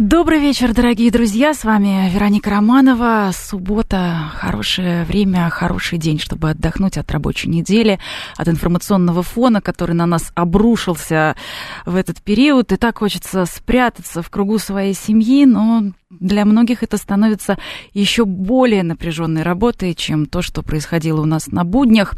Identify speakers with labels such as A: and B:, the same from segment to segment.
A: Добрый вечер, дорогие друзья. С вами Вероника Романова. Суббота. Хорошее время, хороший день, чтобы отдохнуть от рабочей недели, от информационного фона, который на нас обрушился в этот период. И так хочется спрятаться в кругу своей семьи, но для многих это становится еще более напряженной работой, чем то, что происходило у нас на буднях.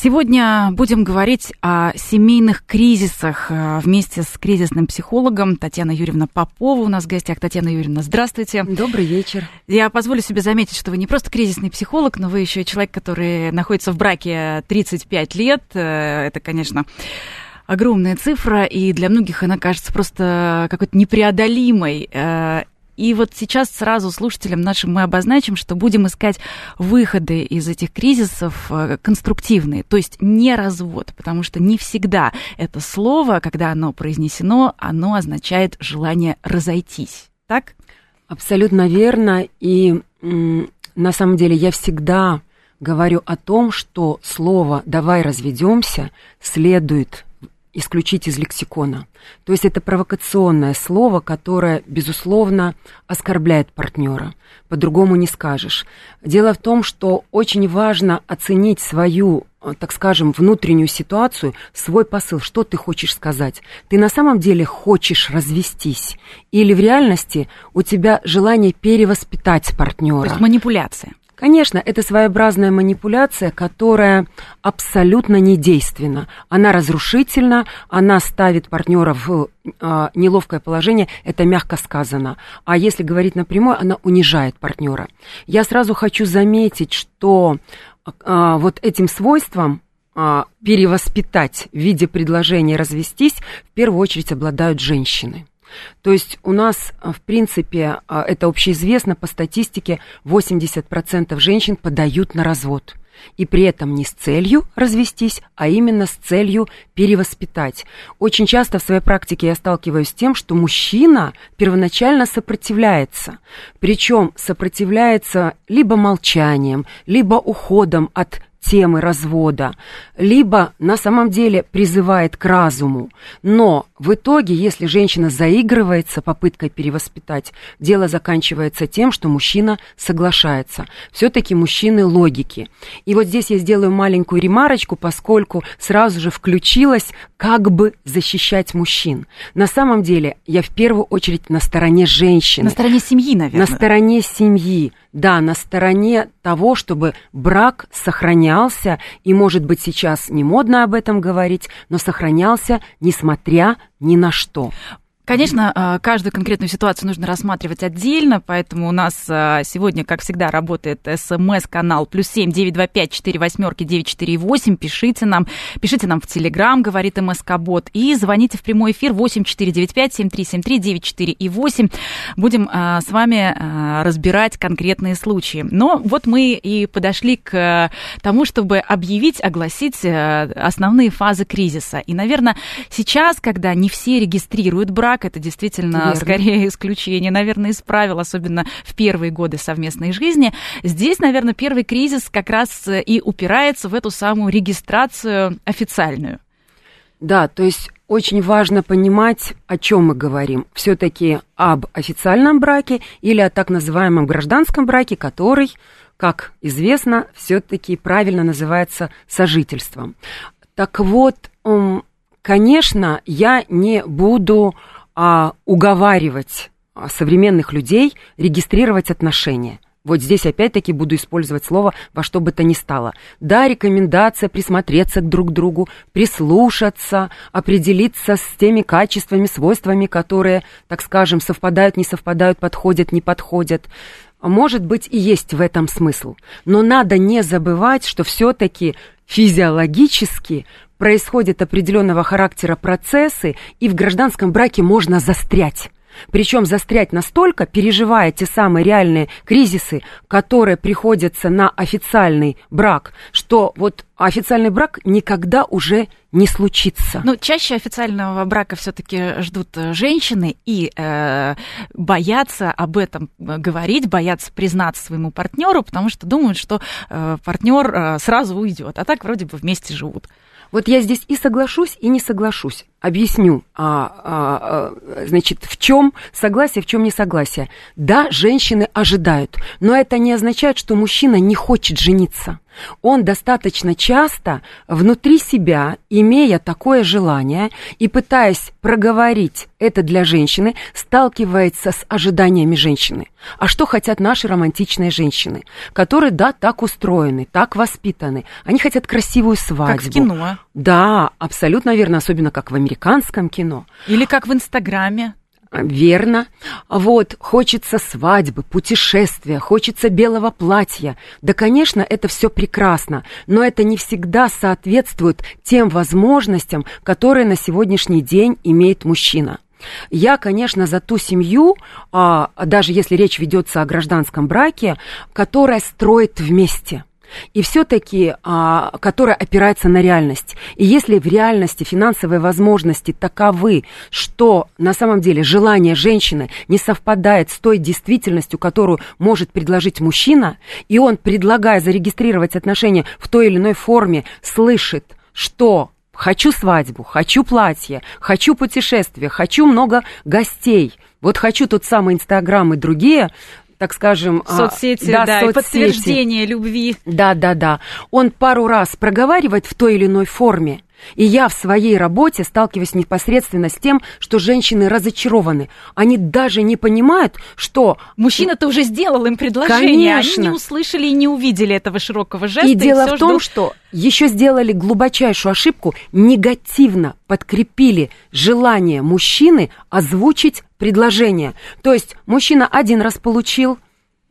A: Сегодня будем говорить о семейных кризисах э, вместе с кризисным психологом Татьяной Юрьевна Попова. У нас в гостях Татьяна Юрьевна. Здравствуйте.
B: Добрый вечер.
A: Я позволю себе заметить, что вы не просто кризисный психолог, но вы еще человек, который находится в браке 35 лет. Э, это, конечно, огромная цифра, и для многих она кажется просто какой-то непреодолимой. И вот сейчас сразу слушателям нашим мы обозначим, что будем искать выходы из этих кризисов э, конструктивные, то есть не развод, потому что не всегда это слово, когда оно произнесено, оно означает желание разойтись. Так?
B: Абсолютно верно. И на самом деле я всегда говорю о том, что слово «давай разведемся» следует исключить из лексикона. То есть это провокационное слово, которое, безусловно, оскорбляет партнера. По-другому не скажешь. Дело в том, что очень важно оценить свою, так скажем, внутреннюю ситуацию, свой посыл, что ты хочешь сказать. Ты на самом деле хочешь развестись? Или в реальности у тебя желание перевоспитать партнера? То
A: есть манипуляция.
B: Конечно, это своеобразная манипуляция, которая абсолютно недейственна. Она разрушительна, она ставит партнера в э, неловкое положение, это мягко сказано. А если говорить напрямую, она унижает партнера. Я сразу хочу заметить, что э, вот этим свойством э, перевоспитать в виде предложения развестись в первую очередь обладают женщины. То есть у нас, э, в принципе, э, это общеизвестно, по статистике 80% женщин подают на развод. И при этом не с целью развестись, а именно с целью перевоспитать. Очень часто в своей практике я сталкиваюсь с тем, что мужчина первоначально сопротивляется. Причем сопротивляется либо молчанием, либо уходом от темы развода, либо на самом деле призывает к разуму. Но в итоге, если женщина заигрывается попыткой перевоспитать, дело заканчивается тем, что мужчина соглашается. Все-таки мужчины логики. И вот здесь я сделаю маленькую ремарочку, поскольку сразу же включилась как бы защищать мужчин. На самом деле я в первую очередь на стороне женщины.
A: На стороне семьи, наверное.
B: На стороне семьи. Да, на стороне того, чтобы брак сохранялся, и, может быть, сейчас не модно об этом говорить, но сохранялся, несмотря ни на что.
A: Конечно, а, каждую конкретную ситуацию нужно рассматривать отдельно, поэтому у нас а, сегодня, как всегда, работает смс-канал плюс семь девять два пять четыре восьмерки девять четыре восемь. Пишите нам, пишите нам в Телеграм, говорит МСК-бот, и звоните в прямой эфир восемь четыре девять пять семь три семь три девять четыре и восемь. Будем а, с вами разбирать конкретные случаи. Но вот мы и подошли к тому, чтобы объявить, огласить основные фазы кризиса. И, наверное, сейчас, когда не все регистрируют брак, брак это действительно Верно. скорее исключение, наверное, из правил, особенно в первые годы совместной жизни. Здесь, наверное, первый кризис как раз и упирается в эту самую регистрацию официальную.
B: Да, то есть очень важно понимать, о чем мы говорим. Все-таки об официальном браке или о так называемом гражданском браке, который, как известно, все-таки правильно называется сожительством. Так вот, конечно, я не буду а, уговаривать а, современных людей регистрировать отношения. Вот здесь опять-таки буду использовать слово во что бы то ни стало. Да, рекомендация присмотреться к друг другу, прислушаться, определиться с теми качествами, свойствами, которые, так скажем, совпадают, не совпадают, подходят, не подходят. Может быть, и есть в этом смысл. Но надо не забывать, что все-таки физиологически происходят определенного характера процессы, и в гражданском браке можно застрять. Причем застрять настолько, переживая те самые реальные кризисы, которые приходятся на официальный брак, что вот официальный брак никогда уже не случится.
A: Ну, чаще официального брака все-таки ждут э, женщины и э, боятся об этом говорить, боятся признаться своему партнеру, потому что думают, что э, партнер э, сразу уйдет, а так вроде бы вместе живут.
B: Вот я здесь и соглашусь, и не соглашусь. Объясню, а, а, а, значит, в чем согласие, в чем несогласие. Да, женщины ожидают, но это не означает, что мужчина не хочет жениться. Он достаточно часто внутри себя, имея такое желание и пытаясь проговорить это для женщины, сталкивается с ожиданиями женщины. А что хотят наши романтичные женщины, которые, да, так устроены, так воспитаны. Они хотят красивую свадьбу.
A: Как в кино.
B: Да, абсолютно верно, особенно как в американском кино.
A: Или как в Инстаграме.
B: Верно. Вот, хочется свадьбы, путешествия, хочется белого платья. Да, конечно, это все прекрасно, но это не всегда соответствует тем возможностям, которые на сегодняшний день имеет мужчина. Я, конечно, за ту семью, а, даже если речь ведется о гражданском браке, которая строит вместе и все-таки, а, которая опирается на реальность. И если в реальности финансовые возможности таковы, что на самом деле желание женщины не совпадает с той действительностью, которую может предложить мужчина, и он, предлагая зарегистрировать отношения в той или иной форме, слышит, что хочу свадьбу, хочу платье, хочу путешествие, хочу много гостей, вот хочу тот самый Инстаграм и другие, так скажем...
A: А, соцсети, да, да соцсети. и подтверждение любви.
B: Да, да, да. Он пару раз проговаривает в той или иной форме, и я в своей работе сталкиваюсь непосредственно с тем, что женщины разочарованы. Они даже не понимают, что...
A: Мужчина-то уже сделал им предложение, Конечно. они не услышали и не увидели этого широкого жеста.
B: И, и дело в том, ждут... что еще сделали глубочайшую ошибку, негативно подкрепили желание мужчины озвучить предложение. То есть мужчина один раз получил,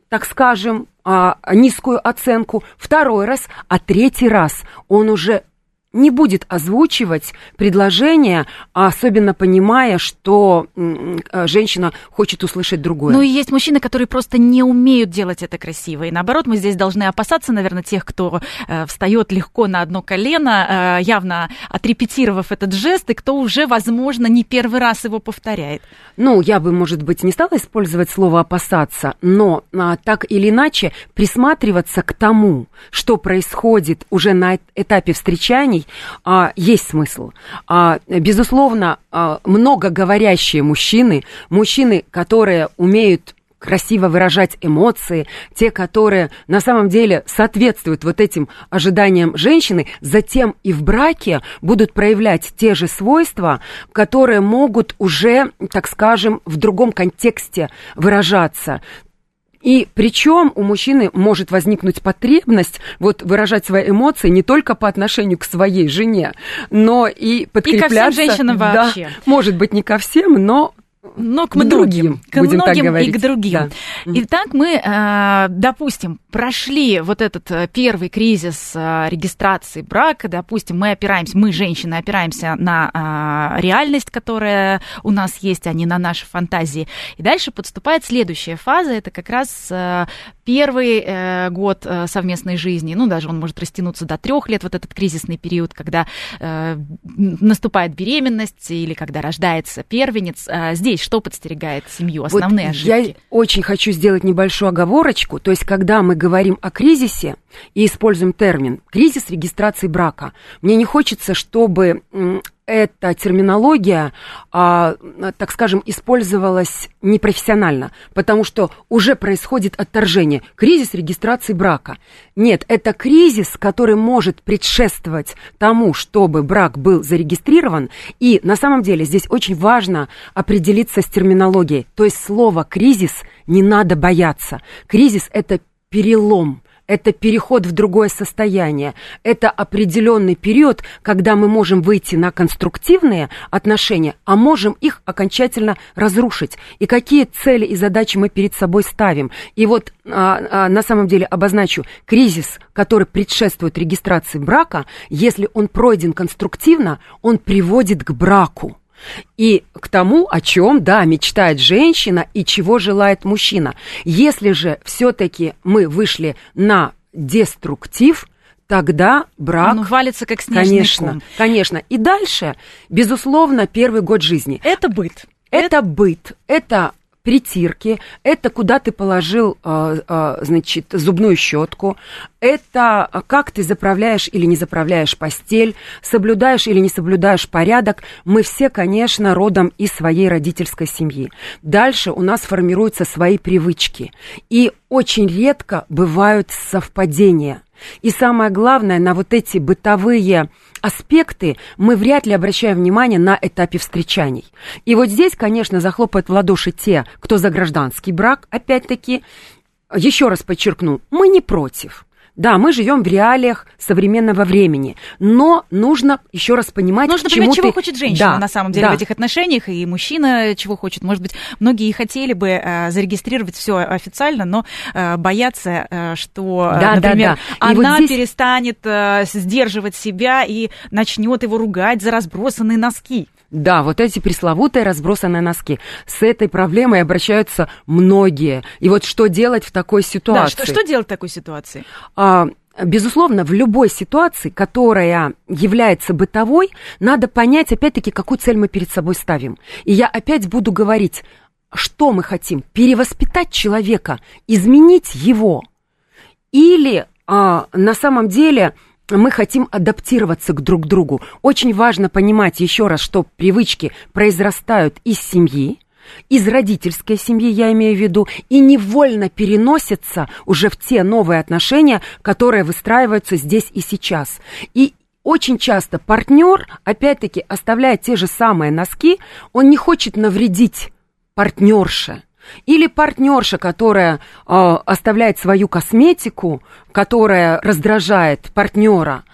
B: так скажем, а, низкую оценку, второй раз, а третий раз он уже не будет озвучивать предложение, особенно понимая, что э, женщина хочет услышать другое.
A: Ну и есть мужчины, которые просто не умеют делать это красиво. И наоборот, мы здесь должны опасаться, наверное, тех, кто э, встает легко на одно колено, э, явно отрепетировав этот жест, и кто уже, возможно, не первый раз его повторяет.
B: Ну, я бы, может быть, не стала использовать слово опасаться, но а, так или иначе присматриваться к тому, что происходит уже на этапе встречаний, а, есть смысл. А, безусловно, а, многоговорящие мужчины, мужчины, которые умеют красиво выражать эмоции, те, которые на самом деле соответствуют вот этим ожиданиям женщины, затем и в браке будут проявлять те же свойства, которые могут уже, так скажем, в другом контексте выражаться. И причем у мужчины может возникнуть потребность вот выражать свои эмоции не только по отношению к своей жене, но и подкрепляться. И ко
A: всем женщинам вообще.
B: Да, может быть, не ко всем, но
A: но к другим, другим к будем многим так говорить. и к другим. Да. Итак, мы, э, допустим, прошли вот этот э, первый кризис э, регистрации брака, допустим, мы опираемся, мы, женщины, опираемся на реальность, которая у нас есть, а не на наши фантазии. И дальше подступает следующая фаза, это как раз первый год совместной жизни, ну, даже он может растянуться до трех лет, вот этот кризисный период, когда наступает беременность или когда рождается первенец. Здесь здесь что подстерегает семью? Основные вот ошибки?
B: Я очень хочу сделать небольшую оговорочку. То есть, когда мы говорим о кризисе и используем термин «кризис регистрации брака», мне не хочется, чтобы эта терминология, а, так скажем, использовалась непрофессионально, потому что уже происходит отторжение, кризис регистрации брака. Нет, это кризис, который может предшествовать тому, чтобы брак был зарегистрирован, и на самом деле здесь очень важно определиться с терминологией, то есть слово «кризис» не надо бояться. Кризис – это перелом, это переход в другое состояние, это определенный период, когда мы можем выйти на конструктивные отношения, а можем их окончательно разрушить. И какие цели и задачи мы перед собой ставим. И вот а, а, на самом деле обозначу кризис, который предшествует регистрации брака, если он пройден конструктивно, он приводит к браку. И к тому, о чем, да, мечтает женщина и чего желает мужчина. Если же все-таки мы вышли на деструктив, тогда брак...
A: Он валится как снежный
B: Конечно,
A: ком.
B: конечно. И дальше, безусловно, первый год жизни.
A: Это быт.
B: Это быт, это притирки, это куда ты положил, э, э, значит, зубную щетку, это как ты заправляешь или не заправляешь постель, соблюдаешь или не соблюдаешь порядок. Мы все, конечно, родом из своей родительской семьи. Дальше у нас формируются свои привычки. И очень редко бывают совпадения. И самое главное, на вот эти бытовые аспекты мы вряд ли обращаем внимание на этапе встречаний. И вот здесь, конечно, захлопают в ладоши те, кто за гражданский брак, опять-таки, еще раз подчеркну, мы не против. Да, мы живем в реалиях современного времени, но нужно еще раз понимать,
A: нужно
B: к чему
A: понимать, чего
B: ты...
A: хочет женщина
B: да,
A: на самом деле
B: да.
A: в этих отношениях, и мужчина чего хочет. Может быть, многие и хотели бы э, зарегистрировать все официально, но э, боятся, э, что,
B: Да,
A: например,
B: да, да. И вот
A: она
B: здесь-
A: перестанет э, сдерживать себя и начнет его ругать за разбросанные носки.
B: Да, вот эти пресловутые разбросанные носки. С этой проблемой обращаются многие. И вот что делать в такой
A: Да,
B: ситуации?
A: что, что делать в такой ситуации?
B: А, Безусловно, в любой ситуации, которая является бытовой, надо понять, опять-таки, какую цель мы перед собой ставим. И я опять буду говорить, что мы хотим? Перевоспитать человека, изменить его? Или а, на самом деле мы хотим адаптироваться к друг другу. Очень важно понимать еще раз, что привычки произрастают из семьи, из родительской семьи, я имею в виду, и невольно переносятся уже в те новые отношения, которые выстраиваются здесь и сейчас. И очень часто партнер, опять-таки, оставляя те же самые носки, он не хочет навредить партнерше. Или партнерша, которая э, оставляет свою косметику, которая раздражает партнера,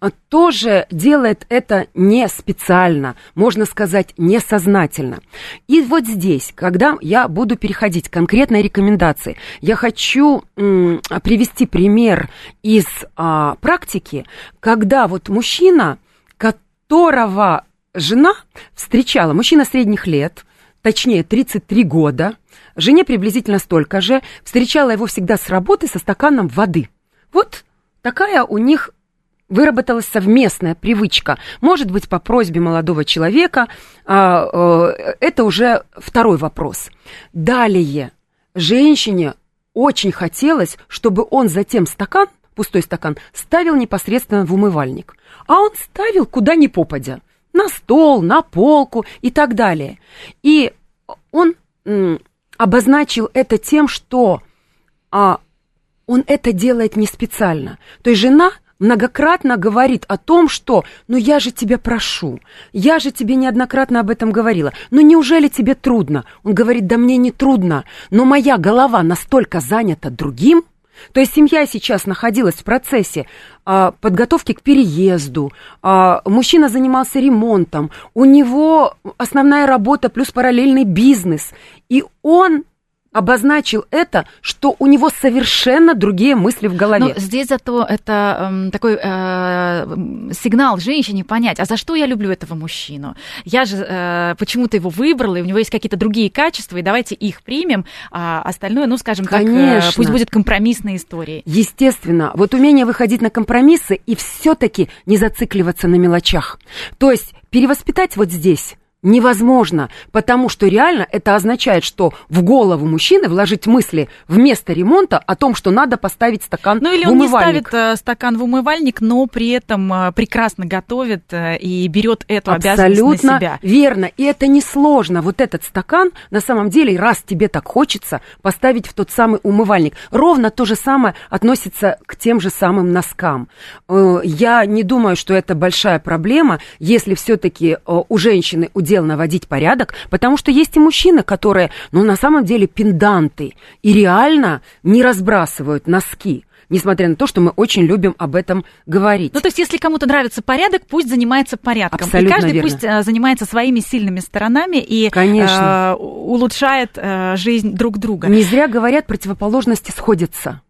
B: э, тоже делает это не специально, можно сказать, несознательно. И вот здесь, когда я буду переходить к конкретной рекомендации, я хочу м, привести пример из а, практики, когда вот мужчина, которого жена встречала, мужчина средних лет, точнее 33 года, жене приблизительно столько же, встречала его всегда с работы со стаканом воды. Вот такая у них выработалась совместная привычка. Может быть, по просьбе молодого человека, а, э, это уже второй вопрос. Далее, женщине очень хотелось, чтобы он затем стакан, пустой стакан, ставил непосредственно в умывальник. А он ставил куда ни попадя. На стол, на полку и так далее. И он обозначил это тем, что а, он это делает не специально. То есть жена многократно говорит о том, что «ну я же тебя прошу, я же тебе неоднократно об этом говорила, ну неужели тебе трудно?» Он говорит «да мне не трудно, но моя голова настолько занята другим». То есть семья сейчас находилась в процессе а, подготовки к переезду, а, мужчина занимался ремонтом, у него основная работа плюс параллельный бизнес, и он обозначил это, что у него совершенно другие мысли в голове.
A: Но здесь зато это эм, такой э, сигнал женщине понять, а за что я люблю этого мужчину? Я же э, почему-то его выбрала, и у него есть какие-то другие качества, и давайте их примем, а остальное, ну, скажем так, э,
B: Конечно.
A: пусть будет компромиссной историей.
B: Естественно, вот умение выходить на компромиссы и все-таки не зацикливаться на мелочах. То есть перевоспитать вот здесь невозможно, потому что реально это означает, что в голову мужчины вложить мысли вместо ремонта о том, что надо поставить стакан
A: Ну или
B: в
A: он не
B: умывальник.
A: ставит э, стакан в умывальник, но при этом э, прекрасно готовит э, и берет эту обязанность
B: Абсолютно
A: на себя.
B: верно. И это несложно. Вот этот стакан, на самом деле, раз тебе так хочется, поставить в тот самый умывальник. Ровно то же самое относится к тем же самым носкам. Я не думаю, что это большая проблема, если все-таки у женщины удел наводить порядок, потому что есть и мужчины, которые, ну, на самом деле, пенданты и реально не разбрасывают носки. Несмотря на то, что мы очень любим об этом говорить.
A: Ну, то есть, если кому-то нравится порядок, пусть занимается порядком.
B: Абсолютно
A: и каждый
B: верно.
A: пусть э, занимается своими сильными сторонами и
B: Конечно.
A: э, улучшает э, жизнь друг друга.
B: Не зря говорят, противоположности сходятся.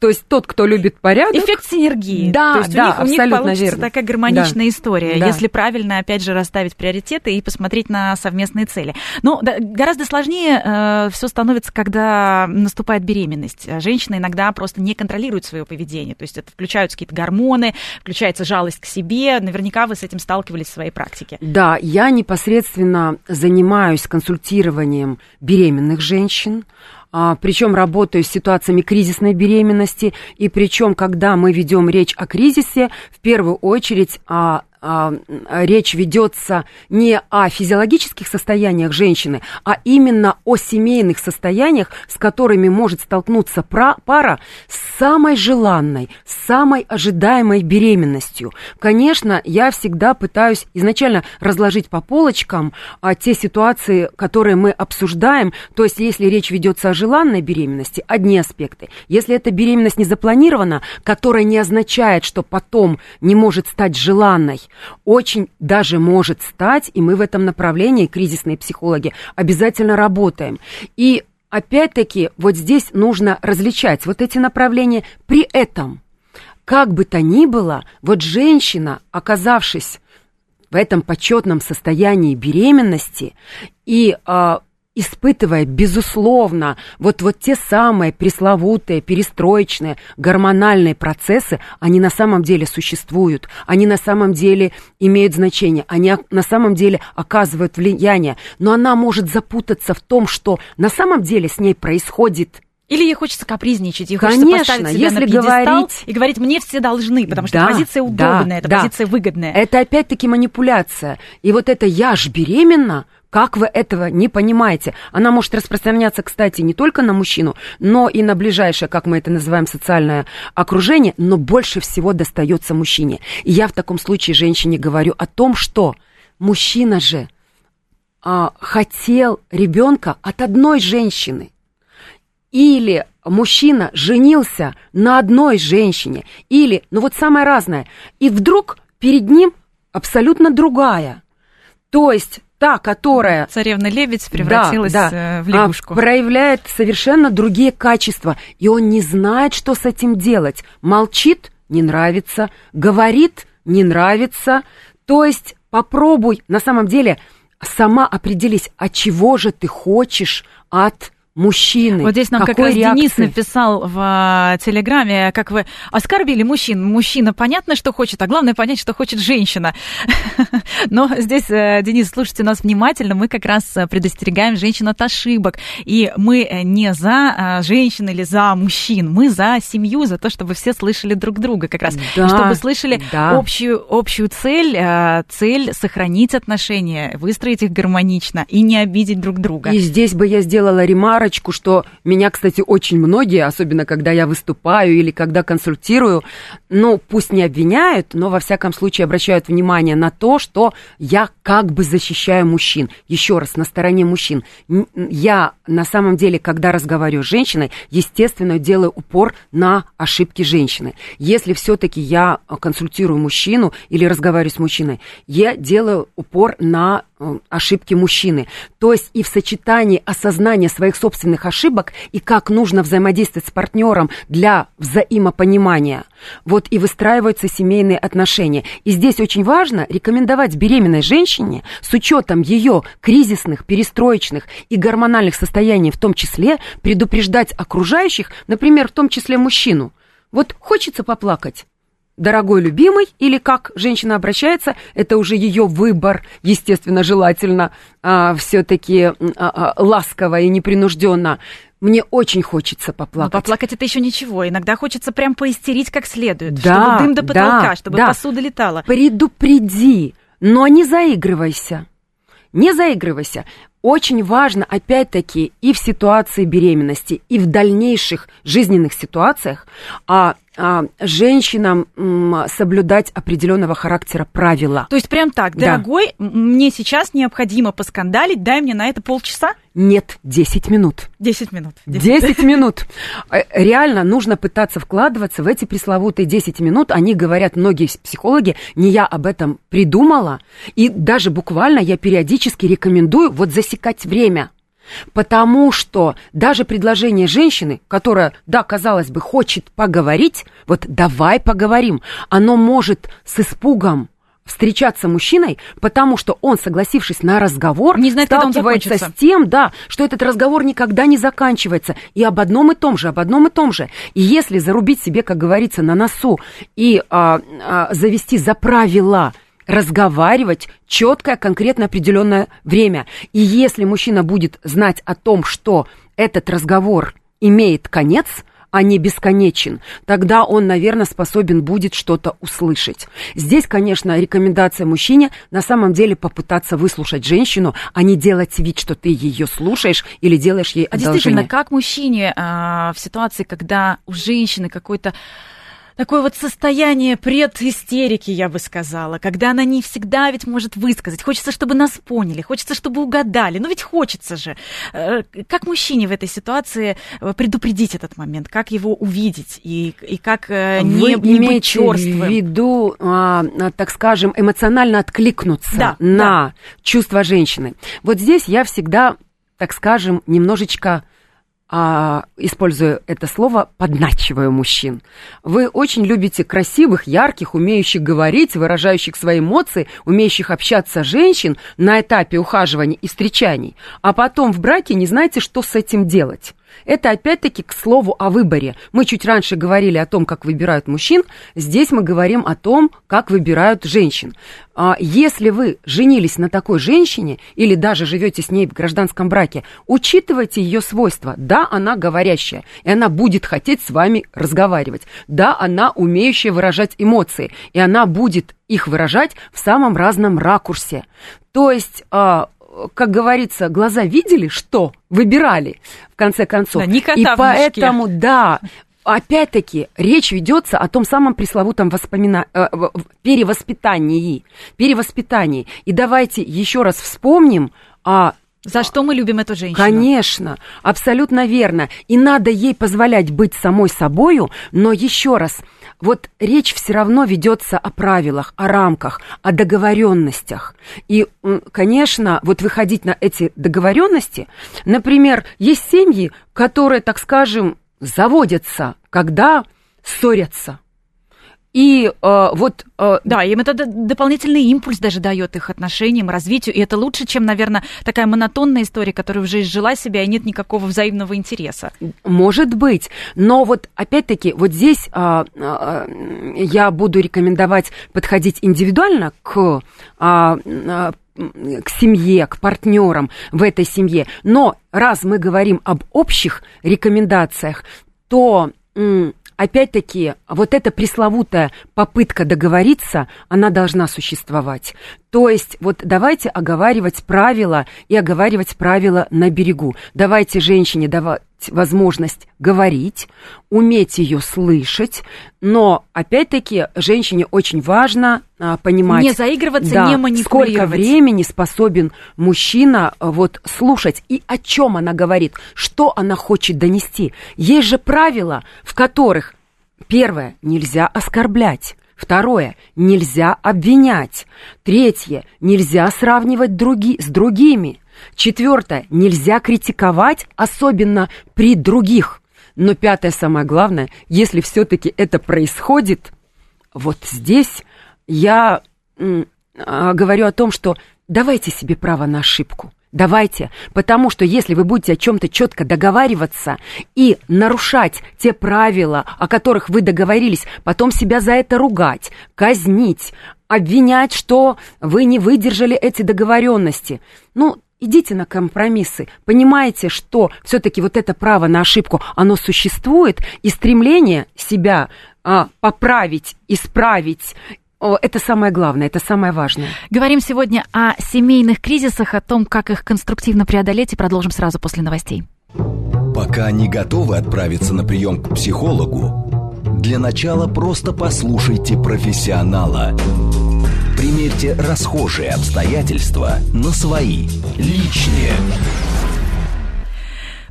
B: То есть тот, кто любит порядок.
A: Эффект синергии.
B: Да,
A: То есть
B: да,
A: у них, у них
B: абсолютно
A: получится
B: верно.
A: такая гармоничная
B: Да.
A: история,
B: Да.
A: если правильно, опять же, расставить приоритеты и посмотреть на совместные цели. Но да, гораздо сложнее все становится, когда наступает беременность. Женщина иногда просто не контролирует свое поведение. То есть это включаются какие-то гормоны, включается жалость к себе. Наверняка вы с этим сталкивались в своей практике.
B: Да, я непосредственно занимаюсь консультированием беременных женщин, причем работаю с ситуациями кризисной беременности, и причем, когда мы ведем речь о кризисе, в первую очередь а, а, речь ведется не о физиологических состояниях женщины, а именно о семейных состояниях, с которыми может столкнуться пара с самой желанной, самой ожидаемой беременностью. Конечно, я всегда пытаюсь изначально разложить по полочкам а, те ситуации, которые мы обсуждаем. То есть, если речь ведется о желанной беременности, одни аспекты. Если эта беременность не запланирована, которая не означает, что потом не может стать желанной, очень даже может стать, и мы в этом направлении, кризисные психологи, обязательно работаем. И опять-таки, вот здесь нужно различать вот эти направления. При этом, как бы то ни было, вот женщина, оказавшись в этом почетном состоянии беременности и а, испытывая, безусловно, вот, вот те самые пресловутые, перестроечные, гормональные процессы, они на самом деле существуют, они на самом деле имеют значение, они на самом деле оказывают влияние, но она может запутаться в том, что на самом деле с ней происходит
A: или ей хочется капризничать, ей
B: Конечно,
A: хочется поставить себя
B: если
A: на пьедестал
B: говорить...
A: и говорить, мне все должны, потому что
B: да,
A: это позиция удобная,
B: да,
A: это
B: да.
A: позиция выгодная.
B: Это опять-таки манипуляция. И вот это «я ж беременна», как вы этого не понимаете? Она может распространяться, кстати, не только на мужчину, но и на ближайшее, как мы это называем, социальное окружение, но больше всего достается мужчине. И я в таком случае женщине говорю о том, что мужчина же а, хотел ребенка от одной женщины. Или мужчина женился на одной женщине, или, ну вот самое разное, и вдруг перед ним абсолютно другая. То есть та, которая...
A: Царевна лебедь превратилась
B: да, да,
A: в лягушку.
B: проявляет совершенно другие качества, и он не знает, что с этим делать. Молчит, не нравится, говорит, не нравится. То есть попробуй, на самом деле, сама определись, а чего же ты хочешь от мужчины.
A: Вот здесь нам
B: Какой
A: как раз
B: реакции?
A: Денис написал в а, Телеграме, как вы оскорбили мужчин. Мужчина понятно, что хочет, а главное понять, что хочет женщина. Но здесь, э, Денис, слушайте нас внимательно, мы как раз э, предостерегаем женщин от ошибок. И мы э, не за женщин или за мужчин, мы за семью, за то, чтобы все слышали друг друга как раз.
B: Да,
A: чтобы слышали
B: да.
A: общую, общую цель, цель сохранить отношения, выстроить их гармонично и не обидеть друг друга.
B: И здесь бы я сделала ремарочку, что меня, кстати, очень многие, особенно когда я выступаю или когда консультирую, ну, пусть не обвиняют, но во всяком случае обращают внимание на то, что я как бы защищаю мужчин. Еще раз, на стороне мужчин. Я на самом деле, когда разговариваю с женщиной, естественно, делаю упор на ошибки женщины. Если все-таки я консультирую мужчину или разговариваю с мужчиной, я делаю упор на ошибки мужчины. То есть и в сочетании осознания своих собственных ошибок и как нужно взаимодействовать с партнером для взаимопонимания, вот и выстраиваются семейные отношения. И здесь очень важно рекомендовать беременной женщине с учетом ее кризисных, перестроечных и гормональных состояний в том числе предупреждать окружающих, например, в том числе мужчину. Вот хочется поплакать, дорогой любимый, или как женщина обращается, это уже ее выбор, естественно, желательно а, все-таки а, а, ласково и непринужденно. Мне очень хочется
A: Но
B: поплакать.
A: поплакать это еще ничего. Иногда хочется прям поистерить как следует,
B: Да,
A: чтобы дым до потолка,
B: да,
A: чтобы
B: да.
A: посуда летала.
B: Предупреди, но не заигрывайся. Не заигрывайся. Очень важно, опять-таки, и в ситуации беременности, и в дальнейших жизненных ситуациях а, женщинам м, соблюдать определенного характера правила.
A: То есть прям так,
B: Да.
A: дорогой, м- мне сейчас необходимо поскандалить, дай мне на это полчаса,
B: Нет, 10 минут.
A: 10 минут.
B: 10 минут. Э, Реально нужно пытаться вкладываться в эти пресловутые 10 минут. Они говорят, многие психологи, не я об этом придумала. И даже буквально я периодически рекомендую вот засекать время. Потому что даже предложение женщины, которая, да, казалось бы, хочет поговорить, вот давай поговорим, оно может с испугом встречаться мужчиной, потому что он, согласившись на разговор,
A: не знает,
B: сталкивается с тем, да, что этот разговор никогда не заканчивается. И об одном и том же, об одном и том же. И если зарубить себе, как говорится, на носу и а, а, завести за правила разговаривать четкое, конкретно определенное время. И если мужчина будет знать о том, что этот разговор имеет конец, а не бесконечен, тогда он, наверное, способен будет что-то услышать. Здесь, конечно, рекомендация мужчине на самом деле попытаться выслушать женщину, а не делать вид, что ты ее слушаешь или делаешь ей одолжение.
A: А действительно, как мужчине а, в ситуации, когда у женщины какой-то такое вот состояние предистерики, я бы сказала, когда она не всегда ведь может высказать. Хочется, чтобы нас поняли, хочется, чтобы угадали. Ну ведь хочется же. Э, как мужчине в этой ситуации э, предупредить этот момент, как его увидеть и, и как
B: э, не, Вы не быть черствым? в виду, а, так скажем, эмоционально откликнуться да, на да. чувства женщины. Вот здесь я всегда, так скажем, немножечко а, использую это слово, подначиваю мужчин. Вы очень любите красивых, ярких, умеющих говорить, выражающих свои эмоции, умеющих общаться женщин на этапе ухаживания и встречаний, а потом в браке не знаете, что с этим делать. Это опять-таки к слову о выборе. Мы чуть раньше говорили о том, как выбирают мужчин, здесь мы говорим о том, как выбирают женщин. А если вы женились на такой женщине или даже живете с ней в гражданском браке, учитывайте ее свойства. Да, она говорящая, и она будет хотеть с вами разговаривать. Да, она умеющая выражать эмоции, и она будет их выражать в самом разном ракурсе. То есть а, как говорится, глаза видели, что выбирали, в конце концов. Да,
A: не
B: кота И поэтому, да, опять-таки, речь ведется о том самом пресловутом воспомина... Э, перевоспитании. Перевоспитании. И давайте еще раз вспомним о
A: за что мы любим эту женщину?
B: Конечно, абсолютно верно. И надо ей позволять быть самой собою, но еще раз, вот речь все равно ведется о правилах, о рамках, о договоренностях. И, конечно, вот выходить на эти договоренности, например, есть семьи, которые, так скажем, заводятся, когда ссорятся. И э, вот...
A: Э, да, им это дополнительный импульс даже дает их отношениям, развитию, и это лучше, чем, наверное, такая монотонная история, которая уже изжила себя, и нет никакого взаимного интереса.
B: Может быть, но вот опять-таки вот здесь э, э, я буду рекомендовать подходить индивидуально к... Э, к семье, к партнерам в этой семье. Но раз мы говорим об общих рекомендациях, то опять-таки, вот эта пресловутая попытка договориться, она должна существовать. То есть, вот давайте оговаривать правила и оговаривать правила на берегу. Давайте женщине давать возможность говорить, уметь ее слышать, но опять-таки женщине очень важно а, понимать,
A: не заигрываться, да, не манипулировать.
B: Сколько времени способен мужчина а, вот слушать и о чем она говорит, что она хочет донести. Есть же правила, в которых первое нельзя оскорблять. Второе, нельзя обвинять. Третье, нельзя сравнивать други, с другими. Четвертое, нельзя критиковать, особенно при других. Но пятое, самое главное, если все-таки это происходит, вот здесь я а, говорю о том, что давайте себе право на ошибку. Давайте, потому что если вы будете о чем-то четко договариваться и нарушать те правила, о которых вы договорились, потом себя за это ругать, казнить, обвинять, что вы не выдержали эти договоренности, ну, идите на компромиссы. Понимаете, что все-таки вот это право на ошибку, оно существует, и стремление себя а, поправить, исправить это самое главное, это самое важное.
A: Говорим сегодня о семейных кризисах, о том, как их конструктивно преодолеть, и продолжим сразу после новостей.
C: Пока не готовы отправиться на прием к психологу, для начала просто послушайте профессионала. Примерьте расхожие обстоятельства на свои, личные.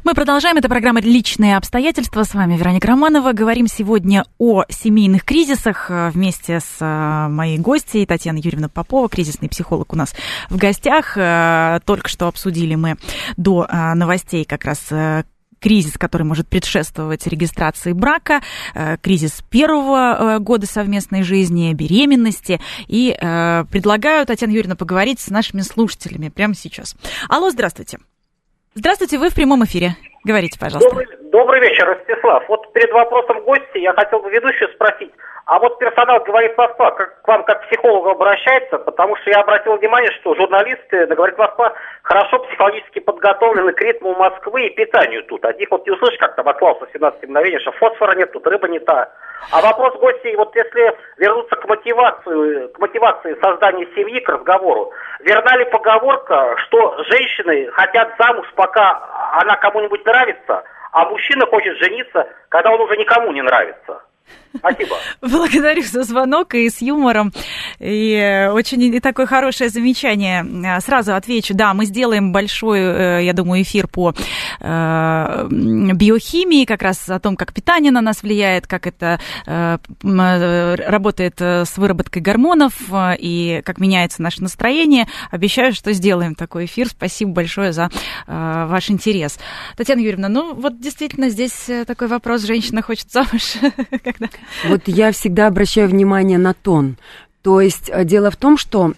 A: Мы продолжаем. Это программа «Личные обстоятельства». С вами Вероника Романова. Говорим сегодня о семейных кризисах э, вместе с э, моей гостьей Татьяной Юрьевной Попова, кризисный психолог у нас в гостях. Э, только что обсудили мы до новостей как раз кризис, который может предшествовать регистрации брака, кризис первого года совместной жизни, беременности. И предлагаю, Татьяна Юрьевна, поговорить с нашими слушателями прямо сейчас. Алло, здравствуйте. Здравствуйте, вы в прямом эфире. Говорите, пожалуйста.
D: Добрый, добрый вечер, Ростислав. Вот перед вопросом гости я хотел бы ведущую спросить, а вот персонал говорит Москва как, к вам как к психологу обращается, потому что я обратил внимание, что журналисты на говорит Москва хорошо психологически подготовлены к ритму Москвы и питанию тут. От них вот не услышишь, как там от Клауса 17 мгновений, что фосфора нет, тут рыба не та. А вопрос гостей, вот если вернуться к мотивации, к мотивации создания семьи, к разговору, верна ли поговорка, что женщины хотят замуж, пока она кому-нибудь нравится, а мужчина хочет жениться, когда он уже никому не нравится? Спасибо.
A: Благодарю за звонок и с юмором. И очень и такое хорошее замечание. Сразу отвечу. Да, мы сделаем большой, э, я думаю, эфир по э, биохимии, как раз о том, как питание на нас влияет, как это э, работает с выработкой гормонов и как меняется наше настроение. Обещаю, что сделаем такой эфир. Спасибо большое за ваш интерес. Татьяна Юрьевна, ну вот действительно здесь такой вопрос. Женщина хочет замуж, когда
B: вот я всегда обращаю внимание на тон. То есть э, дело в том, что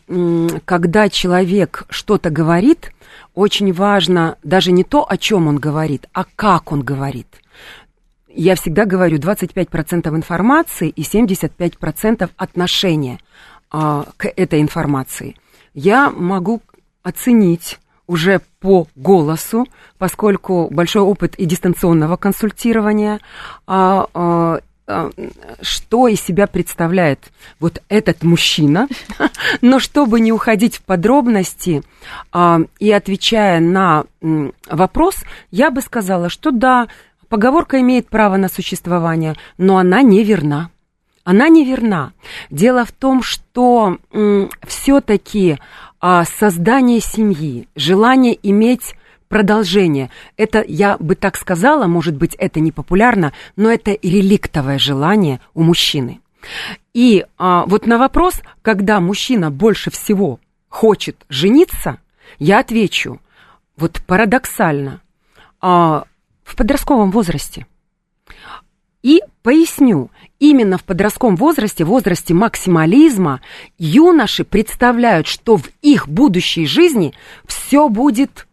B: когда человек что-то говорит, очень важно даже не то, о чем он говорит, а как он говорит. Я всегда говорю 25% информации и 75% отношения а, к этой информации. Я могу оценить уже по голосу, поскольку большой опыт и дистанционного консультирования, а, а, что из себя представляет вот этот мужчина, но чтобы не уходить в подробности а, и отвечая на вопрос, я бы сказала, что да, поговорка имеет право на существование, но она не верна. Она не верна. Дело в том, что все-таки а, создание семьи, желание иметь продолжение. Это, я бы так сказала, может быть, это не популярно, но это реликтовое желание у мужчины. И а, вот на вопрос, когда мужчина больше всего хочет жениться, я отвечу, вот парадоксально, а, в подростковом возрасте. И поясню, именно в подростковом возрасте, возрасте максимализма, юноши представляют, что в их будущей жизни все будет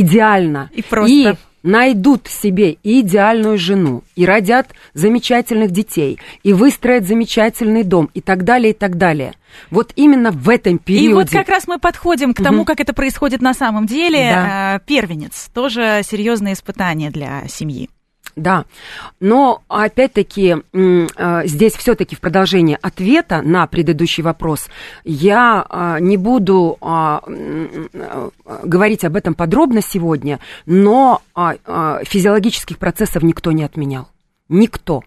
B: идеально.
A: И просто.
B: И найдут себе и идеальную жену, и родят замечательных детей, и выстроят замечательный дом, и так далее, и так далее. Вот именно в этом периоде.
A: И вот как раз мы подходим к тому, угу. как это происходит на самом деле. Да. Э, первенец тоже серьезное испытание для семьи.
B: Да, но опять-таки э, здесь все-таки в продолжение ответа на предыдущий вопрос я э, не буду а, э, говорить об этом подробно сегодня, но а, а, физиологических процессов никто не отменял. Никто.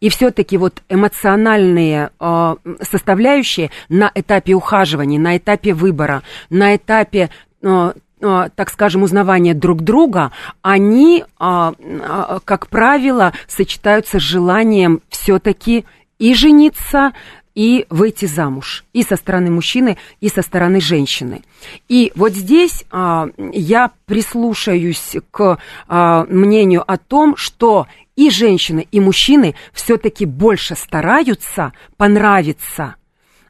B: И все-таки вот эмоциональные составляющие на этапе ухаживания, на этапе выбора, на этапе так скажем, узнавания друг друга, они, а, а, как правило, сочетаются с желанием все-таки и жениться, и выйти замуж и со стороны мужчины, и со стороны женщины. И вот здесь а, я прислушаюсь к мнению о том, что и женщины, и мужчины все-таки больше стараются понравиться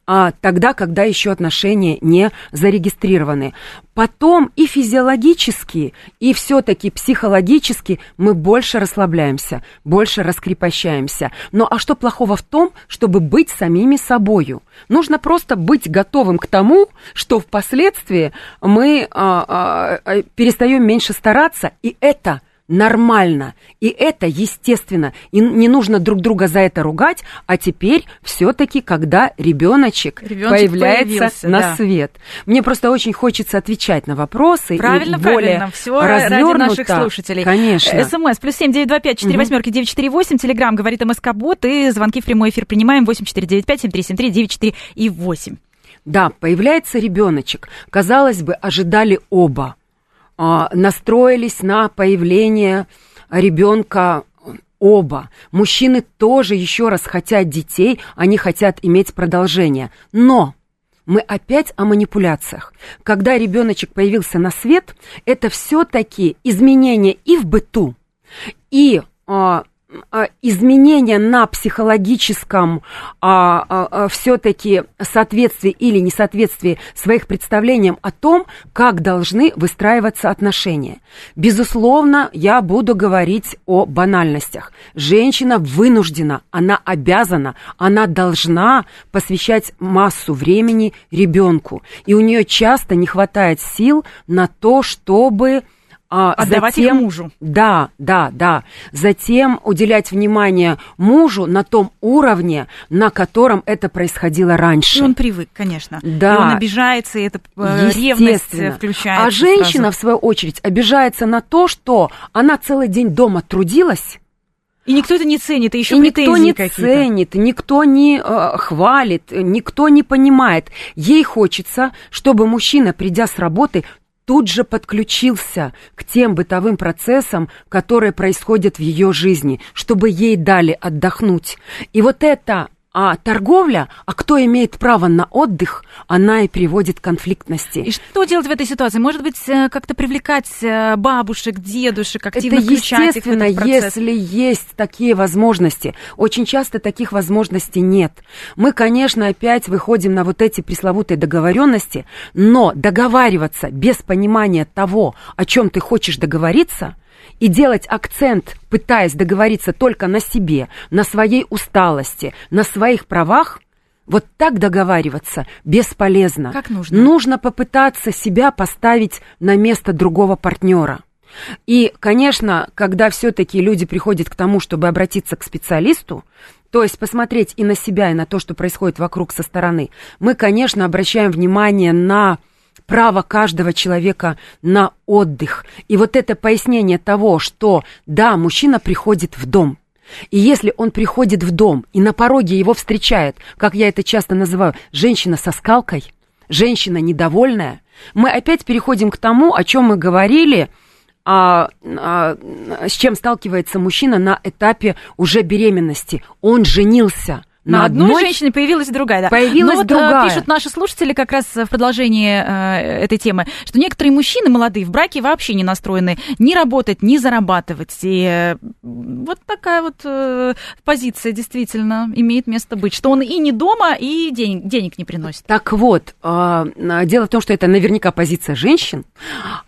B: а, тогда, когда еще отношения не зарегистрированы. Потом и физиологически, и все-таки психологически мы больше расслабляемся, больше раскрепощаемся. Но а что плохого в том, чтобы быть самими собою? Нужно просто быть готовым к тому, что впоследствии мы а, а, а перестаем меньше стараться, и это – нормально. И это естественно. И не нужно друг друга за это ругать. А теперь все-таки, когда ребеночек появляется на да. свет. Мне просто очень хочется отвечать на вопросы.
A: Правильно,
B: и более
A: правильно. Все ради наших слушателей.
B: Конечно.
A: СМС плюс семь девять два пять четыре восьмерки девять четыре восемь. Телеграмм говорит МСК Бот. И звонки в прямой эфир принимаем восемь четыре девять пять семь три семь три девять четыре и восемь.
B: Да, появляется ребеночек. Казалось бы, ожидали оба настроились на появление ребенка оба. Мужчины тоже еще раз хотят детей, они хотят иметь продолжение. Но мы опять о манипуляциях. Когда ребеночек появился на свет, это все-таки изменения и в быту, и а, а, изменения на психологическом а, а, а, все-таки соответствии или несоответствии своих представлениям о том, как должны выстраиваться отношения. Безусловно, я буду говорить о банальностях. Женщина вынуждена, она обязана, она должна посвящать массу времени ребенку. И у нее часто не хватает сил на то, чтобы
A: а Отдавать затем, их мужу.
B: Да, да, да. Затем уделять внимание мужу на том уровне, на котором это происходило раньше.
A: И он привык, конечно.
B: Да.
A: И он обижается, и это э, ревность включается.
B: А женщина, сразу. в свою очередь, обижается на то, что она целый день дома трудилась,
A: и никто это не ценит, и еще
B: и никто не ценит, никто не э, хвалит, никто не понимает. Ей хочется, чтобы мужчина, придя с работы, тут же подключился к тем бытовым процессам, которые происходят в ее жизни, чтобы ей дали отдохнуть. И вот это а торговля, а кто имеет право на отдых, она и приводит к конфликтности.
A: И что делать в этой ситуации? Может быть, э, как-то привлекать э, бабушек, дедушек, активно
B: Это естественно,
A: их в этот
B: если есть такие возможности. Очень часто таких возможностей нет. Мы, конечно, опять выходим на вот эти пресловутые договоренности, но договариваться без понимания того, о чем ты хочешь договориться – и делать акцент, пытаясь договориться только на себе, на своей усталости, на своих правах, вот так договариваться бесполезно.
A: Как нужно?
B: Нужно попытаться себя поставить на место другого партнера. И, конечно, когда все-таки люди приходят к тому, чтобы обратиться к специалисту, то есть посмотреть и на себя, и на то, что происходит вокруг со стороны, мы, конечно, обращаем внимание на право каждого человека на отдых. И вот это пояснение того, что да, мужчина приходит в дом, и если он приходит в дом, и на пороге его встречает, как я это часто называю, женщина со скалкой, женщина недовольная, мы опять переходим к тому, о чем мы говорили, а, а, с чем сталкивается мужчина на этапе уже беременности. Он женился –
A: на, на одной, одной женщине появилась другая, да.
B: Появилась
A: Но
B: другая.
A: Вот, пишут наши слушатели как раз в продолжении э, этой темы, что некоторые мужчины молодые в браке вообще не настроены ни работать, ни зарабатывать. И э, вот такая вот э, позиция действительно имеет место быть, что он и не дома, и денег, денег не приносит.
B: Так вот, э, дело в том, что это наверняка позиция женщин.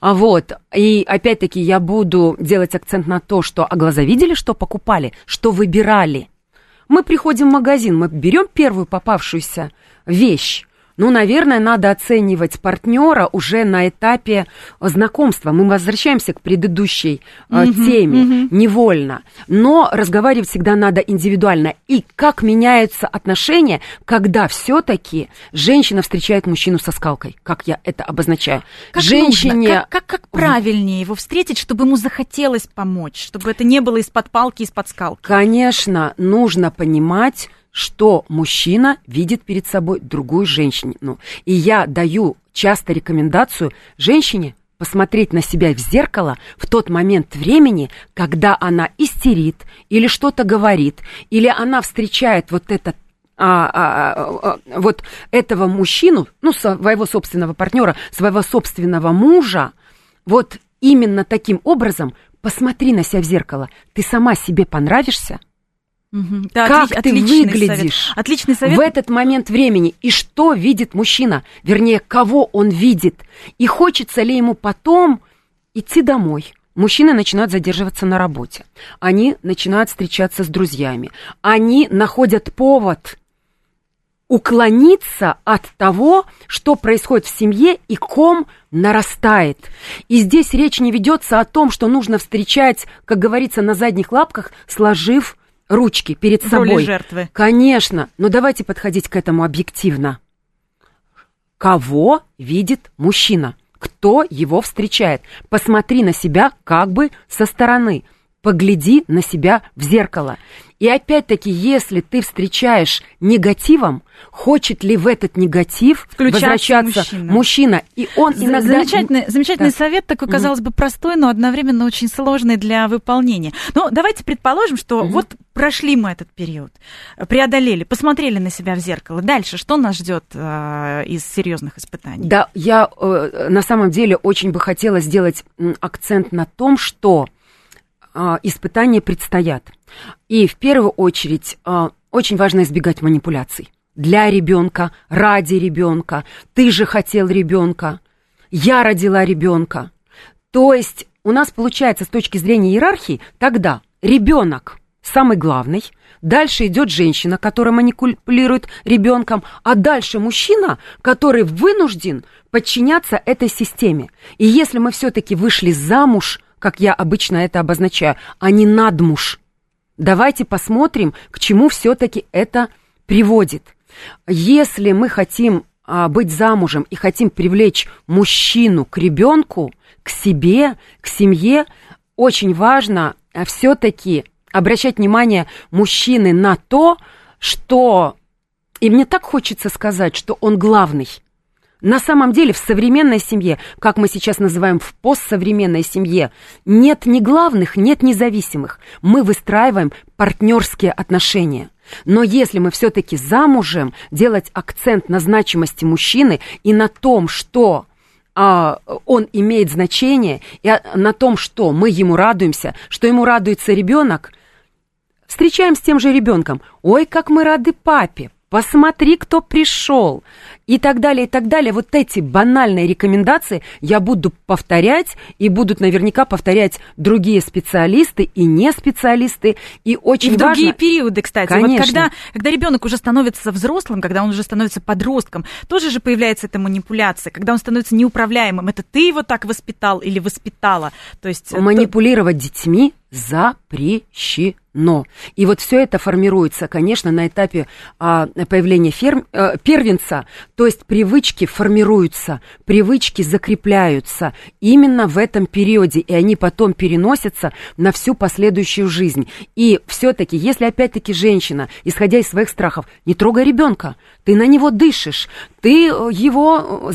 B: А вот, и опять-таки я буду делать акцент на то, что а глаза видели, что покупали, что выбирали. Мы приходим в магазин, мы берем первую попавшуюся вещь, ну, наверное, надо оценивать партнера уже на этапе знакомства. Мы возвращаемся к предыдущей uh теме uh невольно. Но разговаривать всегда надо индивидуально. И как меняются отношения, когда все-таки женщина встречает мужчину со скалкой, как я это обозначаю.
A: Как Женщине... Нужно? Как, как, как правильнее его встретить, чтобы ему захотелось помочь, чтобы это не было из-под палки, из-под скалки?
B: Конечно, нужно понимать, что мужчина видит перед собой другую женщину. Ну, и я даю часто рекомендацию женщине посмотреть на себя в зеркало в тот момент времени, когда она истерит или что-то говорит, или она встречает вот этот а, а, а, вот этого мужчину, ну, своего собственного партнера, своего собственного мужа, вот именно таким образом посмотри на себя в зеркало. Ты сама себе понравишься?
A: Угу.
B: Да, как отли- ты выглядишь
A: совет. Отличный совет.
B: в этот момент времени и что видит мужчина, вернее, кого он видит, и хочется ли ему потом идти домой. Мужчины начинают задерживаться на работе, они начинают встречаться с друзьями, они находят повод уклониться от того, что происходит в семье и ком нарастает. И здесь речь не ведется о том, что нужно встречать, как говорится, на задних лапках, сложив ручки перед в собой.
A: Роли жертвы.
B: Конечно, но давайте подходить к этому объективно. Кого видит мужчина? Кто его встречает? Посмотри на себя как бы со стороны. Погляди на себя в зеркало. И опять-таки, если ты встречаешь негативом, хочет ли в этот негатив
A: Включаться
B: возвращаться
A: мужчина.
B: мужчина? И он иногда...
A: Замечательный, замечательный
B: Да.
A: совет, такой, казалось бы, простой, но одновременно очень сложный для выполнения. Ну, давайте предположим, что вот прошли мы этот период, преодолели, посмотрели на себя в зеркало. Дальше что нас ждет э, из серьезных испытаний?
B: Да, я э, на самом деле очень бы хотела сделать акцент на том, что испытания предстоят. И в первую очередь э, очень важно избегать манипуляций. Для ребенка, ради ребенка. Ты же хотел ребенка. Я родила ребенка. То есть у нас получается с точки зрения иерархии тогда ребенок самый главный, дальше идет женщина, которая манипулирует ребенком, а дальше мужчина, который вынужден подчиняться этой системе. И если мы все-таки вышли замуж, как я обычно это обозначаю, а не надмуж, давайте посмотрим, к чему все-таки это приводит. Если мы хотим а, быть замужем и хотим привлечь мужчину к ребенку, к себе, к семье, очень важно все-таки обращать внимание мужчины на то, что... И мне так хочется сказать, что он главный. На самом деле в современной семье, как мы сейчас называем в постсовременной семье, нет ни главных, нет независимых. Мы выстраиваем партнерские отношения. Но если мы все-таки замужем, делать акцент на значимости мужчины и на том, что а, он имеет значение, и а, на том, что мы ему радуемся, что ему радуется ребенок, встречаем с тем же ребенком. Ой, как мы рады папе, посмотри, кто пришел. И так далее, и так далее. Вот эти банальные рекомендации я буду повторять, и будут наверняка повторять другие специалисты и не специалисты. И очень
A: И в
B: важно...
A: другие периоды, кстати.
B: Конечно.
A: Вот когда, когда ребенок уже становится взрослым, когда он уже становится подростком, тоже же появляется эта манипуляция, когда он становится неуправляемым. Это ты его так воспитал или воспитала. То есть э,
B: Манипулировать детьми запрещено. И вот все это формируется, конечно, на этапе а, появления ферм, э, первенца, то есть привычки формируются, привычки закрепляются именно в этом периоде, и они потом переносятся на всю последующую жизнь. И все-таки, если опять-таки женщина, исходя из своих страхов, не трогай ребенка, ты на него дышишь, ты его э,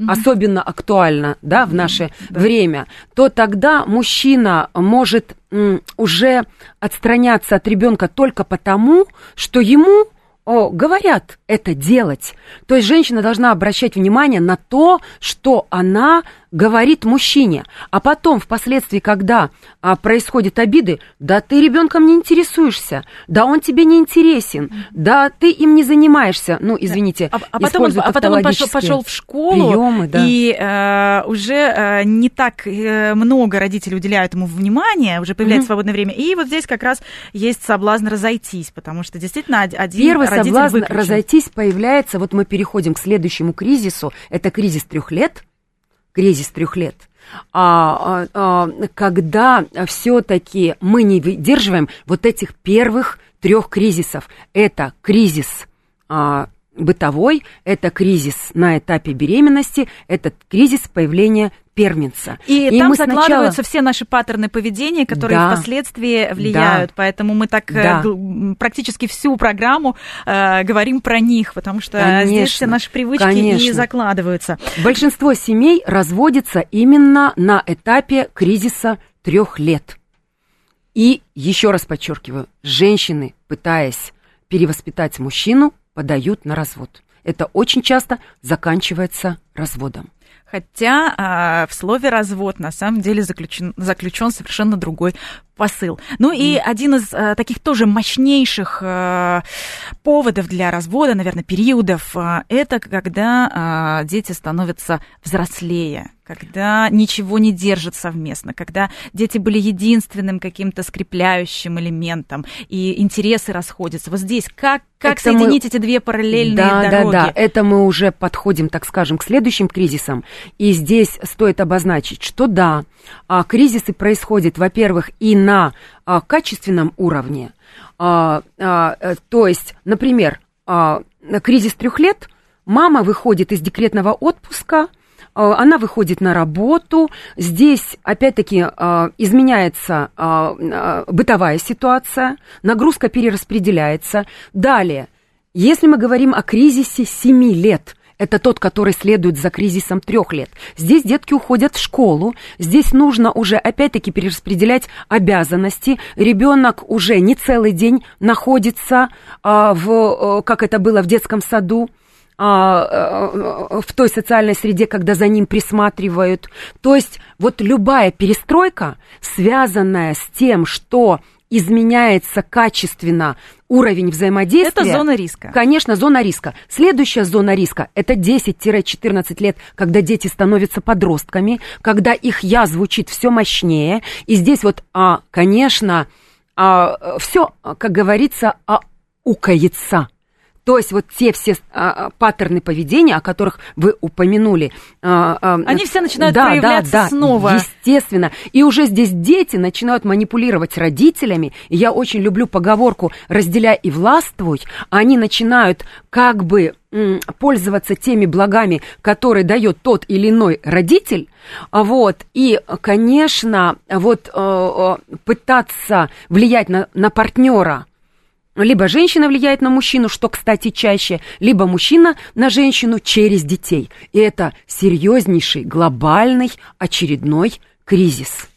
B: заразишь особенно актуально да, в наше время, то тогда мужчина может м, уже отстраняться от ребенка только потому, что ему о, говорят это делать. То есть женщина должна обращать внимание на то, что она говорит мужчине. А потом, впоследствии, когда а, происходят обиды, да ты ребенком не интересуешься, да он тебе не интересен, да ты им не занимаешься. Ну, извините,
A: А, а потом, он, а потом он пошел, пошел в школу,
B: приемы, да.
A: и э, уже э, не так э, много родителей уделяют ему внимания, уже появляется
B: Мгм.
A: свободное время. И вот здесь как раз есть соблазн разойтись, потому что действительно од- один
B: Первый
A: родитель
B: соблазн
A: выключен.
B: разойтись появляется, вот мы переходим к следующему кризису, это кризис трех лет, кризис трех лет, а, а, а, когда все-таки мы не выдерживаем вот этих первых трех кризисов. Это кризис а, бытовой, это кризис на этапе беременности, это кризис появления первенца.
A: И,
B: И
A: там
B: мы сначала-
A: закладываются все наши паттерны поведения, которые
B: Да.
A: впоследствии влияют. Поэтому мы так э,
B: Да.
A: практически всю программу э, говорим про них, потому что
B: Конечно,
A: здесь все наши привычки и
B: конечно.
A: закладываются.
B: Большинство семей разводятся именно на этапе кризиса трех лет. И еще раз подчеркиваю, женщины, пытаясь перевоспитать мужчину, подают на развод. Это очень часто заканчивается разводом.
A: Хотя а, в слове развод на самом деле заключен, заключен совершенно другой посыл. Ну и один из а, таких тоже мощнейших а, поводов для развода, наверное, периодов, а, это когда а, дети становятся взрослее, когда ничего не держат совместно, когда дети были единственным каким-то скрепляющим элементом, и интересы расходятся. Вот здесь как, как
B: Это мы-
A: соединить эти две параллельные
B: да,
A: дороги?
B: да, да. Это мы уже подходим, так скажем, к следующим кризисам. И здесь стоит обозначить, что да, а, кризисы происходят, во-первых, и на а, качественном уровне. А, а, э, то есть, например, а, на кризис трех лет мама выходит из декретного отпуска, она выходит на работу, здесь, опять-таки, изменяется бытовая ситуация, нагрузка перераспределяется. Далее, если мы говорим о кризисе 7 лет – это тот, который следует за кризисом трех лет. Здесь детки уходят в школу, здесь нужно уже опять-таки перераспределять обязанности. Ребенок уже не целый день находится а, в, а, как это было в детском саду, в той социальной среде, когда за ним присматривают. То есть вот любая перестройка, связанная с тем, что изменяется качественно уровень взаимодействия...
A: Это зона риска.
B: Конечно, зона риска. Следующая зона риска – это 10-14 лет, когда дети становятся подростками, когда их «я» звучит все мощнее. И здесь вот, а, конечно, а, все, как говорится, а, укается – то есть вот те все а, а, паттерны поведения, о которых вы упомянули.
A: А, а, Они все начинают да, проявляться да, да, снова.
B: Естественно. И уже здесь дети начинают манипулировать родителями. И я очень люблю поговорку «разделяй и властвуй». Они начинают как бы пользоваться теми благами, которые дает тот или иной родитель, вот, и, конечно, вот э, э, пытаться влиять на, на партнера, либо женщина влияет на мужчину, что, кстати, чаще, либо мужчина на женщину через детей. И это серьезнейший, глобальный, очередной кризис.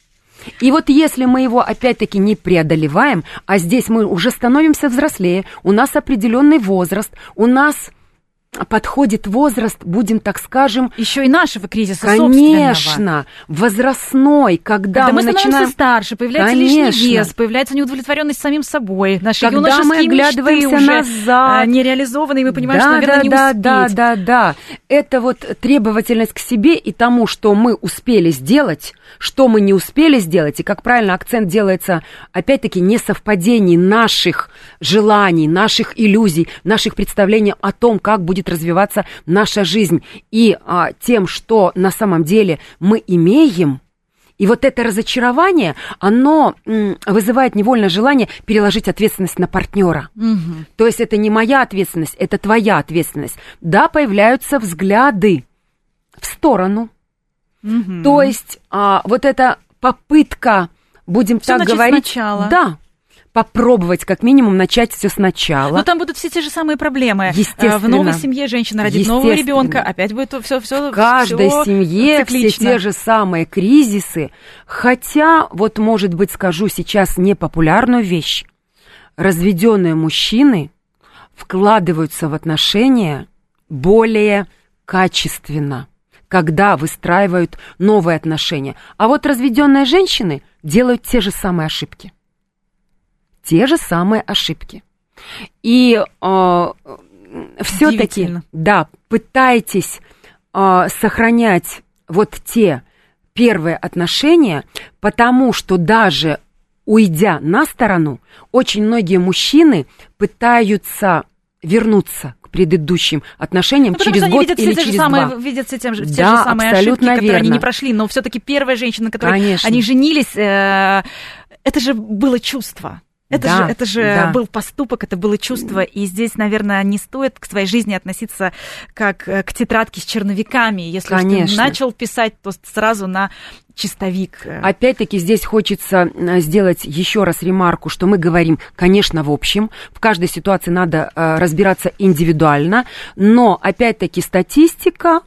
B: И вот если мы его опять-таки не преодолеваем, а здесь мы уже становимся взрослее, у нас определенный возраст, у нас подходит возраст, будем так скажем...
A: Еще и нашего кризиса
B: Конечно, возрастной, когда,
A: когда мы,
B: мы
A: начинаем... старше, появляется Конечно. лишний вес, появляется неудовлетворенность самим собой. Наши когда мы оглядываемся уже назад, нереализованные, мы понимаем,
B: да,
A: что, наверное,
B: да,
A: не
B: да,
A: успеть.
B: Да, да, да. Это вот требовательность к себе и тому, что мы успели сделать, что мы не успели сделать, и, как правильно, акцент делается, опять-таки, несовпадений наших желаний, наших иллюзий, наших представлений о том, как будет развиваться наша жизнь, и а, тем, что на самом деле мы имеем, и вот это разочарование, оно вызывает невольно желание переложить ответственность на партнера. Угу. То есть это не моя ответственность, это твоя ответственность. Да, появляются взгляды в сторону, Угу. То есть а, вот эта попытка, будем
A: все
B: так говорить,
A: сначала.
B: да, попробовать как минимум начать все сначала.
A: Но там будут все те же самые проблемы.
B: Естественно.
A: В новой семье женщина родит нового ребенка, опять будет все все
B: В каждой всё семье циклично. все те же самые кризисы. Хотя, вот, может быть, скажу сейчас непопулярную вещь. Разведенные мужчины вкладываются в отношения более качественно когда выстраивают новые отношения. А вот разведенные женщины делают те же самые ошибки. Те же самые ошибки. И э, все-таки, да, пытайтесь э, сохранять вот те первые отношения, потому что даже уйдя на сторону, очень многие мужчины пытаются вернуться предыдущим отношениям
A: ну,
B: через год
A: видят
B: или
A: через
B: самые,
A: два. Видят все, тем же,
B: да,
A: те же самые
B: абсолютно
A: ошибки,
B: верно.
A: которые они не прошли, но все-таки первая женщина, которой
B: Конечно.
A: они женились, э, это же было чувство. Это да, же, это же да. был поступок, это было чувство, и здесь, наверное, не стоит к своей жизни относиться как э, к тетрадке с черновиками. Если Конечно. ты начал писать, то сразу на чистовик.
B: Опять-таки здесь хочется э, сделать еще раз ремарку, что мы говорим, конечно, в общем, в каждой ситуации надо э, разбираться индивидуально, но опять-таки статистика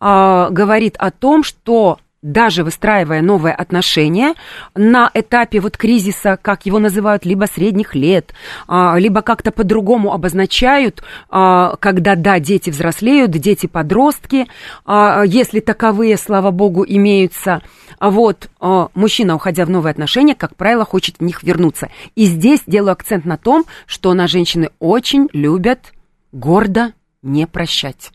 B: э, говорит о том, что даже выстраивая новые отношения на этапе вот кризиса, как его называют, либо средних лет, а, либо как-то по-другому обозначают, а, когда, да, дети взрослеют, дети-подростки, а, если таковые, слава богу, имеются, вот, мужчина, уходя в новые отношения, как правило, хочет в них вернуться. И здесь делаю акцент на том, что на женщины очень любят гордо не прощать.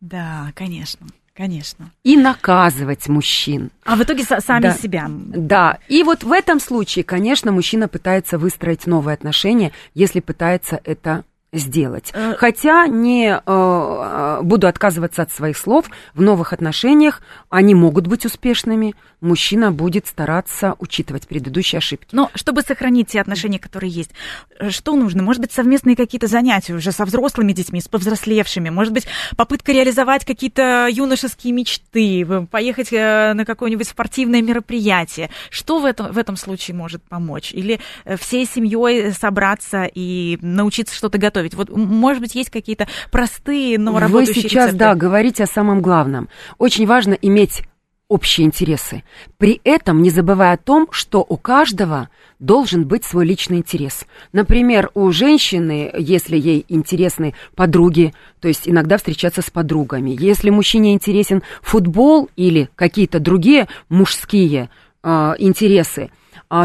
A: Да, конечно. Конечно.
B: И наказывать мужчин.
A: А в итоге сами
B: да.
A: себя.
B: Да. И вот в этом случае, конечно, мужчина пытается выстроить новые отношения, если пытается это сделать. Э, Хотя не э, э, буду отказываться от своих слов, в новых отношениях они могут быть успешными, мужчина будет стараться учитывать предыдущие ошибки.
A: Но чтобы сохранить те отношения, которые есть, э, что нужно? Может быть, совместные какие-то занятия уже со взрослыми детьми, с повзрослевшими, может быть, попытка реализовать какие-то юношеские мечты, поехать на какое-нибудь спортивное мероприятие. Что в этом, в этом случае может помочь? Или всей семьей собраться и научиться что-то готовить? Готовить? Вот, может быть, есть какие-то простые, но работающие
B: Вы сейчас,
A: рецепты?
B: да, говорите о самом главном. Очень важно иметь общие интересы. При этом не забывая о том, что у каждого должен быть свой личный интерес. Например, у женщины, если ей интересны подруги, то есть иногда встречаться с подругами. Если мужчине интересен футбол или какие-то другие мужские э, интересы,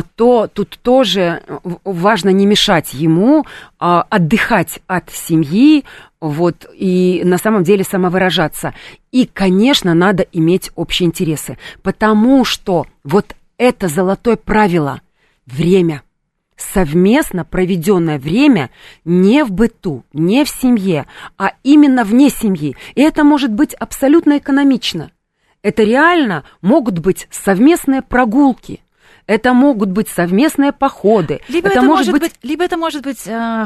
B: то тут тоже важно не мешать ему а, отдыхать от семьи, вот, и на самом деле самовыражаться. И, конечно, надо иметь общие интересы, потому что вот это золотое правило – время – совместно проведенное время не в быту, не в семье, а именно вне семьи. И это может быть абсолютно экономично. Это реально могут быть совместные прогулки, это могут быть совместные походы.
A: Либо это, это может быть... быть, либо это может быть э,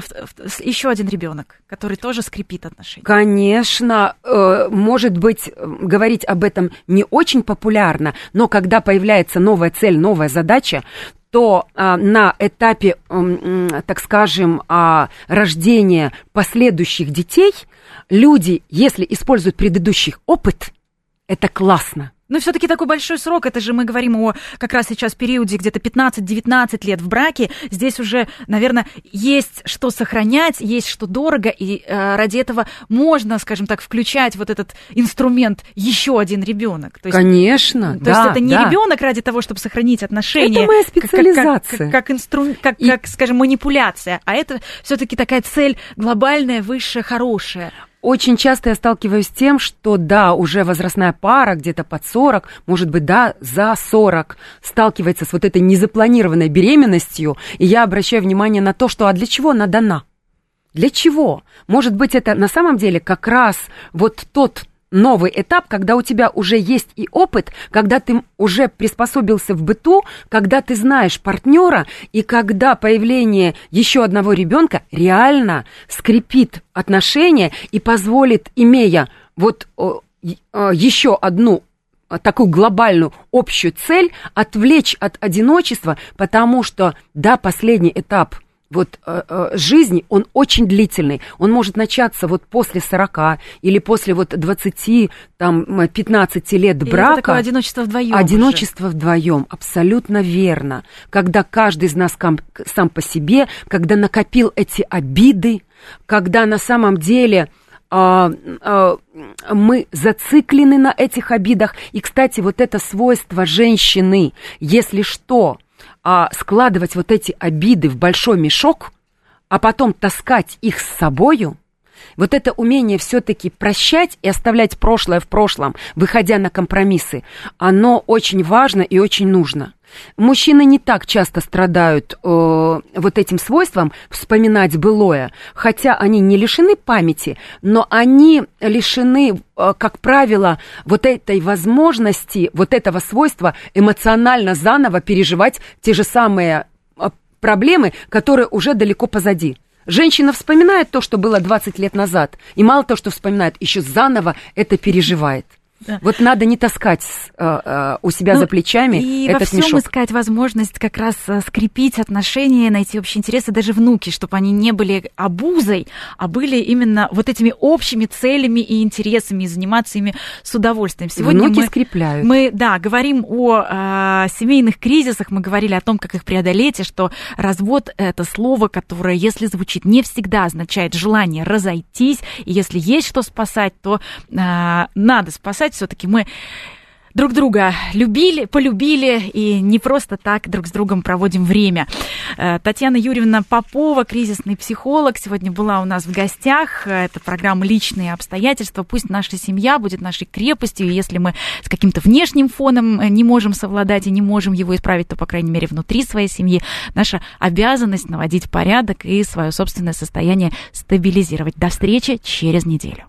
A: еще один ребенок, который тоже скрепит отношения.
B: Конечно, э, может быть, говорить об этом не очень популярно, но когда появляется новая цель, новая задача, то а, на этапе, а, так скажем, а, рождения последующих детей люди, если используют предыдущий опыт, это классно.
A: Но все-таки такой большой срок, это же мы говорим о как раз сейчас периоде где-то 15-19 лет в браке. Здесь уже, наверное, есть что сохранять, есть что дорого, и э, ради этого можно, скажем так, включать вот этот инструмент еще один ребенок.
B: То есть, Конечно,
A: То
B: да,
A: есть это не
B: да.
A: ребенок ради того, чтобы сохранить отношения.
B: Это моя специализация.
A: Как, как, как, как инструмент, как, и... как, скажем, манипуляция. А это все-таки такая цель глобальная, высшая, хорошая.
B: Очень часто я сталкиваюсь с тем, что да, уже возрастная пара, где-то под 40, может быть, да, за 40, сталкивается с вот этой незапланированной беременностью, и я обращаю внимание на то, что а для чего она дана? Для чего? Может быть, это на самом деле как раз вот тот новый этап, когда у тебя уже есть и опыт, когда ты уже приспособился в быту, когда ты знаешь партнера, и когда появление еще одного ребенка реально скрепит отношения и позволит, имея вот еще одну такую глобальную общую цель, отвлечь от одиночества, потому что, да, последний этап – вот э, э, жизни, он очень длительный. Он может начаться вот после 40 или после вот 20, там, 15 лет брака. И это
A: такое одиночество вдвоем.
B: Одиночество уже. вдвоем, абсолютно верно. Когда каждый из нас сам по себе, когда накопил эти обиды, когда на самом деле а, а, мы зациклены на этих обидах. И, кстати, вот это свойство женщины, если что, а, складывать вот эти обиды в большой мешок, а потом таскать их с собою, вот это умение все-таки прощать и оставлять прошлое в прошлом, выходя на компромиссы, оно очень важно и очень нужно. Мужчины не так часто страдают э, вот этим свойством вспоминать былое, хотя они не лишены памяти, но они лишены, э, как правило, вот этой возможности, вот этого свойства эмоционально заново переживать те же самые э, проблемы, которые уже далеко позади. Женщина вспоминает то, что было 20 лет назад, и мало того, что вспоминает, еще заново это переживает. Да. Вот надо не таскать э, э, у себя ну, за плечами
A: и
B: этот
A: во всем
B: мешок.
A: искать возможность как раз э, скрепить отношения, найти общие интересы, даже внуки, чтобы они не были обузой, а были именно вот этими общими целями и интересами, и заниматься ими с удовольствием.
B: Сегодня внуки мы, скрепляют.
A: Мы, да, говорим о э, семейных кризисах, мы говорили о том, как их преодолеть, и что развод – это слово, которое, если звучит, не всегда означает желание разойтись, и если есть что спасать, то э, надо спасать все-таки мы друг друга любили, полюбили и не просто так друг с другом проводим время. Э, Татьяна Юрьевна Попова, кризисный психолог, сегодня была у нас в гостях. Это программа «Личные обстоятельства». Пусть наша семья будет нашей крепостью, если мы с каким-то внешним фоном не можем совладать и не можем его исправить, то, по крайней мере, внутри своей семьи наша обязанность наводить порядок и свое собственное состояние стабилизировать. До встречи через неделю.